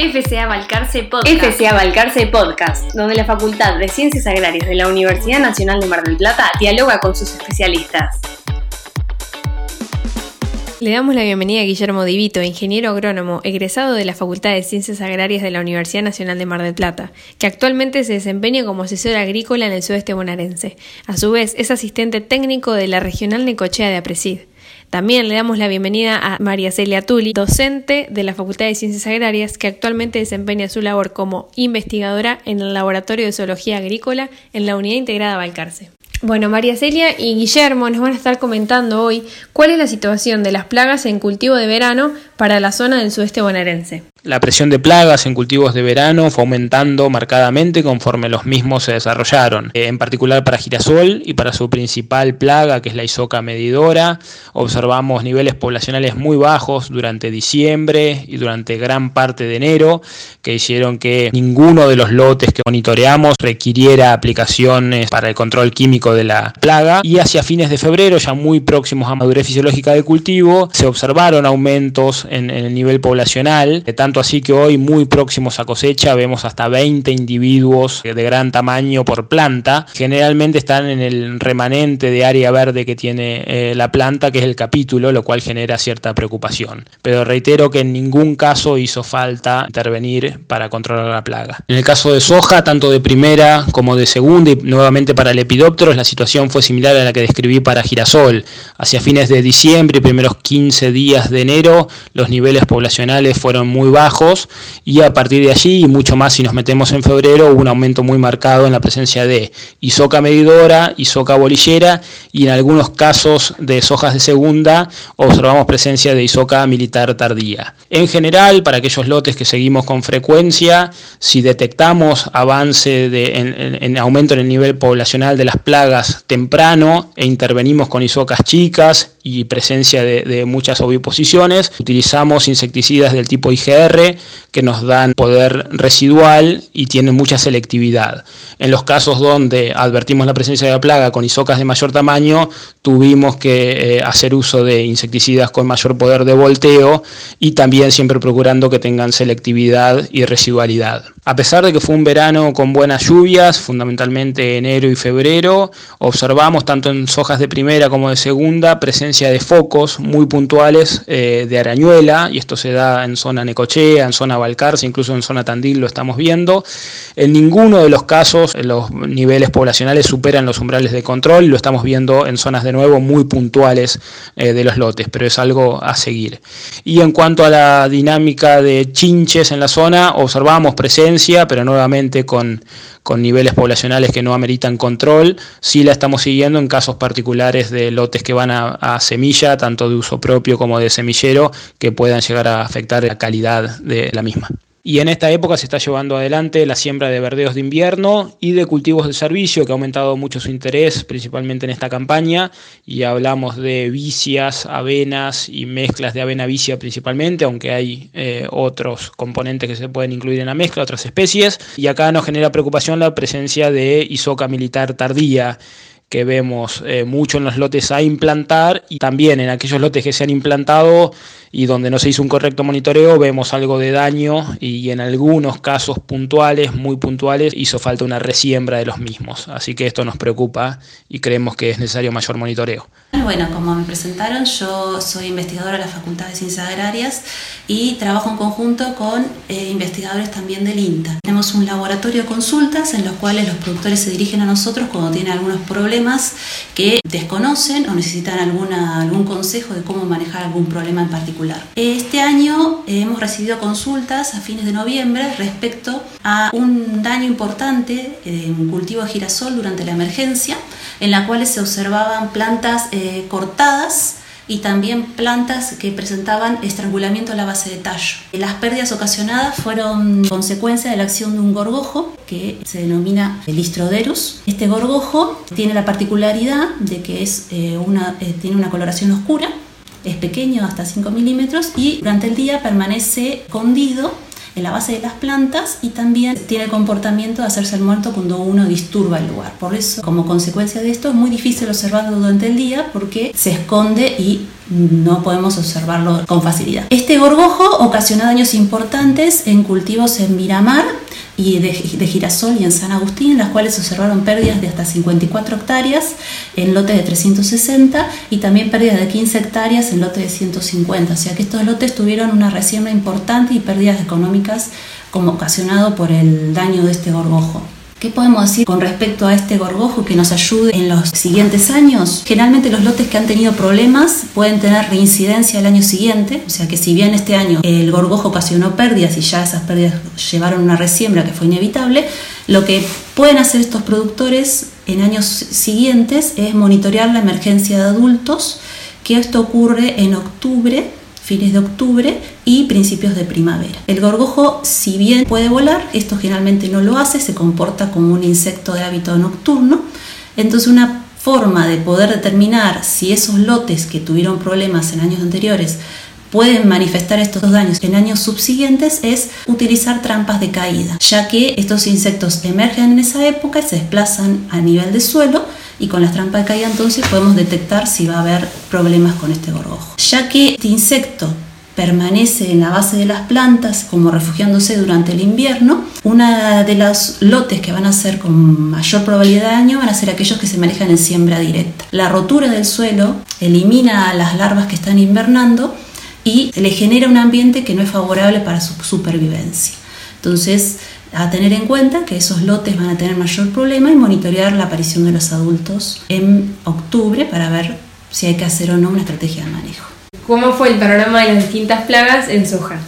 FCA Balcarce Podcast. FCA Balcarce Podcast, donde la Facultad de Ciencias Agrarias de la Universidad Nacional de Mar del Plata dialoga con sus especialistas. Le damos la bienvenida a Guillermo Divito, ingeniero agrónomo, egresado de la Facultad de Ciencias Agrarias de la Universidad Nacional de Mar del Plata, que actualmente se desempeña como asesor agrícola en el sudeste bonaerense. A su vez, es asistente técnico de la Regional Necochea de Apresid. También le damos la bienvenida a María Celia Tulli, docente de la Facultad de Ciencias Agrarias, que actualmente desempeña su labor como investigadora en el Laboratorio de Zoología Agrícola en la Unidad Integrada Balcarce. Bueno, María Celia y Guillermo nos van a estar comentando hoy cuál es la situación de las plagas en cultivo de verano para la zona del sudeste bonaerense. La presión de plagas en cultivos de verano fue aumentando marcadamente conforme los mismos se desarrollaron, eh, en particular para girasol y para su principal plaga, que es la isoca medidora. Observamos niveles poblacionales muy bajos durante diciembre y durante gran parte de enero, que hicieron que ninguno de los lotes que monitoreamos requiriera aplicaciones para el control químico de la plaga. Y hacia fines de febrero, ya muy próximos a madurez fisiológica de cultivo, se observaron aumentos en, el nivel poblacional, tanto así que hoy muy próximos a cosecha vemos hasta 20 individuos de gran tamaño por planta. Generalmente están en el remanente de área verde que tiene eh, la planta, que es el capítulo, lo cual genera cierta preocupación. Pero reitero que en ningún caso hizo falta intervenir para controlar la plaga. En el caso de soja, tanto de primera como de segunda y nuevamente para lepidópteros, la situación fue similar a la que describí para girasol. Hacia fines de diciembre y primeros 15 días de enero, los niveles poblacionales fueron muy bajos y a partir de allí, y mucho más si nos metemos en febrero, hubo un aumento muy marcado en la presencia de isoca medidora, isoca bolillera y en algunos casos de sojas de segunda observamos presencia de isoca militar tardía. En general, para aquellos lotes que seguimos con frecuencia, si detectamos avance de, en, aumento en el nivel poblacional de las plagas temprano e intervenimos con isocas chicas y presencia de, de muchas oviposiciones, utilizamos insecticidas del tipo IGR que nos dan poder residual y tienen mucha selectividad. En los casos donde advertimos la presencia de la plaga con isocas de mayor tamaño, tuvimos que eh, hacer uso de insecticidas con mayor poder de volteo y también siempre procurando que tengan selectividad y residualidad. A pesar de que fue un verano con buenas lluvias, fundamentalmente enero y febrero, observamos tanto en sojas de primera como de segunda presencia de focos muy puntuales eh, de arañuela, y esto se da en zona Necochea, en zona Balcarce, incluso en zona Tandil lo estamos viendo. En ninguno de los casos los niveles poblacionales superan los umbrales de control, lo estamos viendo en zonas de nuevo muy puntuales eh, de los lotes, pero es algo a seguir. Y en cuanto a la dinámica de chinches en la zona, observamos presencia pero nuevamente con, con niveles poblacionales que no ameritan control. Sí la estamos siguiendo en casos particulares de lotes que van a, a, semilla, tanto de uso propio como de semillero, que puedan llegar a afectar la calidad de la misma. Y en esta época se está llevando adelante la siembra de verdeos de invierno y de cultivos de servicio, que ha aumentado mucho su interés, principalmente en esta campaña. Y hablamos de vicias, avenas y mezclas de avena vicia principalmente, aunque hay eh, otros componentes que se pueden incluir en la mezcla, otras especies. Y acá nos genera preocupación la presencia de isoca militar tardía que vemos eh, mucho en los lotes a implantar y también en aquellos lotes que se han implantado y donde no se hizo un correcto monitoreo vemos algo de daño y en algunos casos puntuales, muy puntuales, hizo falta una resiembra de los mismos. Así que esto nos preocupa y creemos que es necesario mayor monitoreo. Bueno, como me presentaron, yo soy investigadora de la Facultad de Ciencias Agrarias y trabajo en conjunto con eh, investigadores también del INTA. Tenemos un laboratorio de consultas en los cuales los productores se dirigen a nosotros cuando tienen algunos problemas que desconocen o necesitan alguna, algún consejo de cómo manejar algún problema en particular. Este año hemos recibido consultas a fines de noviembre respecto a un daño importante en cultivo de girasol durante la emergencia, en la cual se observaban plantas eh, cortadas y también plantas que presentaban estrangulamiento a la base de tallo. Las pérdidas ocasionadas fueron consecuencia de la acción de un gorgojo que se denomina Listroderus. Este gorgojo tiene la particularidad de que es, eh, una, eh, tiene una coloración oscura es pequeño, hasta 5 milímetros, y durante el día permanece escondido en la base de las plantas y también tiene el comportamiento de hacerse el muerto cuando uno disturba el lugar. Por eso, como consecuencia de esto, es muy difícil observarlo durante el día porque se esconde y no podemos observarlo con facilidad. Este gorgojo ocasionó daños importantes en cultivos en Miramar y de, girasol y en San Agustín, en las cuales se observaron pérdidas de hasta 54 hectáreas en lotes de 360 y también pérdidas de 15 hectáreas en lotes de 150. O sea que estos lotes tuvieron una resiembra importante y pérdidas económicas como ocasionado por el daño de este gorgojo. ¿Qué podemos decir con respecto a este gorgojo que nos ayude en los siguientes años? Generalmente los lotes que han tenido problemas pueden tener reincidencia el año siguiente, o sea que si bien este año el gorgojo ocasionó pérdidas y ya esas pérdidas llevaron una resiembra que fue inevitable, lo que pueden hacer estos productores en años siguientes es monitorear la emergencia de adultos, que esto ocurre en octubre fines de octubre y principios de primavera. El gorgojo, si bien puede volar, esto generalmente no lo hace, se comporta como un insecto de hábito nocturno. Entonces una forma de poder determinar si esos lotes que tuvieron problemas en años anteriores pueden manifestar estos daños en años subsiguientes es utilizar trampas de caída, ya que estos insectos emergen en esa época se desplazan a nivel de suelo y con las trampas de caída entonces podemos detectar si va a haber problemas con este gorgojo. Ya que este insecto permanece en la base de las plantas como refugiándose durante el invierno, una de los lotes que van a ser con mayor probabilidad de daño van a ser aquellos que se manejan en siembra directa. La rotura del suelo elimina a las larvas que están invernando y le genera un ambiente que no es favorable para su supervivencia. Entonces, a tener en cuenta que esos lotes van a tener mayor problema y monitorear la aparición de los adultos en octubre para ver si hay que hacer o no una estrategia de manejo. ¿Cómo fue el panorama de las distintas plagas en soja?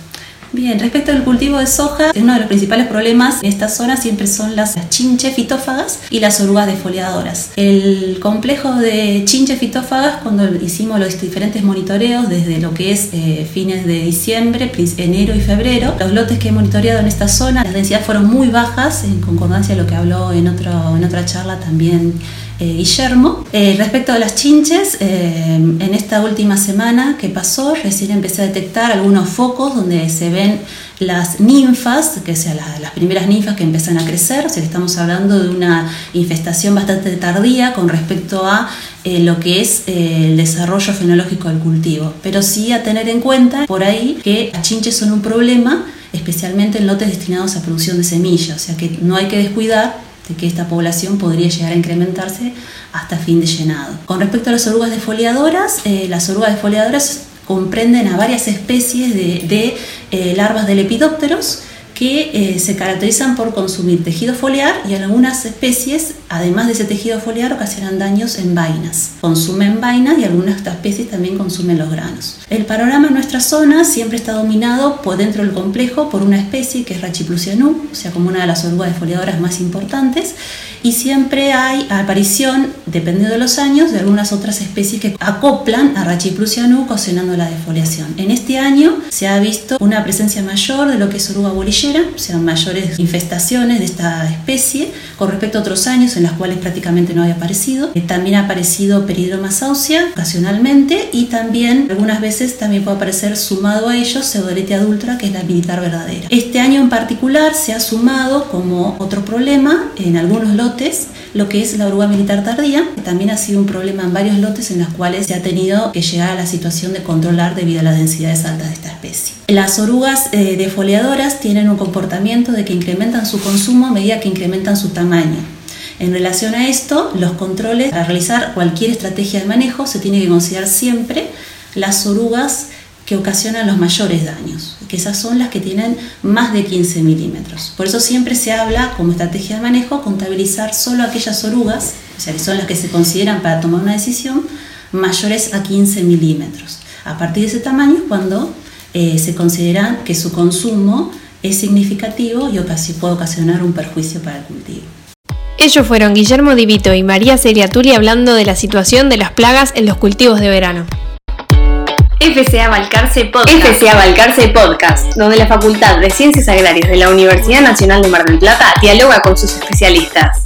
Bien, respecto al cultivo de soja, uno de los principales problemas en esta zona siempre son las chinches fitófagas y las orugas defoliadoras. El complejo de chinches fitófagas, cuando hicimos los diferentes monitoreos desde lo que es eh, fines de diciembre, enero y febrero, los lotes que he monitoreado en esta zona, las densidades fueron muy bajas, en concordancia a lo que habló en, en otra charla también eh, Guillermo. Eh, respecto a las chinches, eh, en esta última semana que pasó, recién empecé a detectar algunos focos donde se ven las ninfas, que sean las, primeras ninfas que empiezan a crecer, o sea estamos hablando de una infestación bastante tardía con respecto a lo que es el desarrollo fenológico del cultivo. Pero sí a tener en cuenta por ahí que las chinches son un problema, especialmente en lotes destinados a producción de semillas, o sea que no hay que descuidar que esta población podría llegar a incrementarse hasta fin de llenado. Con respecto a las orugas defoliadoras, eh, las orugas defoliadoras comprenden a varias especies de, eh, larvas de lepidópteros que eh, se caracterizan por consumir tejido foliar y algunas especies, además de ese tejido foliar, ocasionan daños en vainas. Consumen vainas y algunas de estas especies también consumen los granos. El panorama en nuestra zona siempre está dominado por dentro del complejo por una especie que es Rachiplusianum, o sea, como una de las orugas defoliadoras más importantes, y siempre hay aparición, dependiendo de los años, de algunas otras especies que acoplan a Rachiplusianum ocasionando la defoliación. En este año se ha visto una presencia mayor de lo que es oruga bolillera, o sea, mayores infestaciones de esta especie con respecto a otros años en los cuales prácticamente no había aparecido. Eh, también ha aparecido Peridroma saucia ocasionalmente y también algunas veces también puede aparecer sumado a ellos Pseudolete adulta, que es la militar verdadera. Este año en particular se ha sumado como otro problema en algunos lotes lo que es la oruga militar tardía, que también ha sido un problema en varios lotes en los cuales se ha tenido que llegar a la situación de controlar debido a las densidades altas de esta especie. Las orugas eh, defoliadoras tienen un comportamiento de que incrementan su consumo a medida que incrementan su tamaño. En relación a esto, los controles, para realizar cualquier estrategia de manejo, se tiene que considerar siempre las orugas que ocasionan los mayores daños, que esas son las que tienen más de 15 milímetros. Por eso siempre se habla como estrategia de manejo contabilizar solo aquellas orugas, o sea, que son las que se consideran para tomar una decisión, mayores a 15 milímetros. A partir de ese tamaño es cuando eh, se considera que su consumo es significativo y puede ocasionar un perjuicio para el cultivo. Ellos fueron Guillermo Divito y María Celia Turi hablando de la situación de las plagas en los cultivos de verano. FCA Balcarce Podcast. Podcast, donde la Facultad de Ciencias Agrarias de la Universidad Nacional de Mar del Plata dialoga con sus especialistas.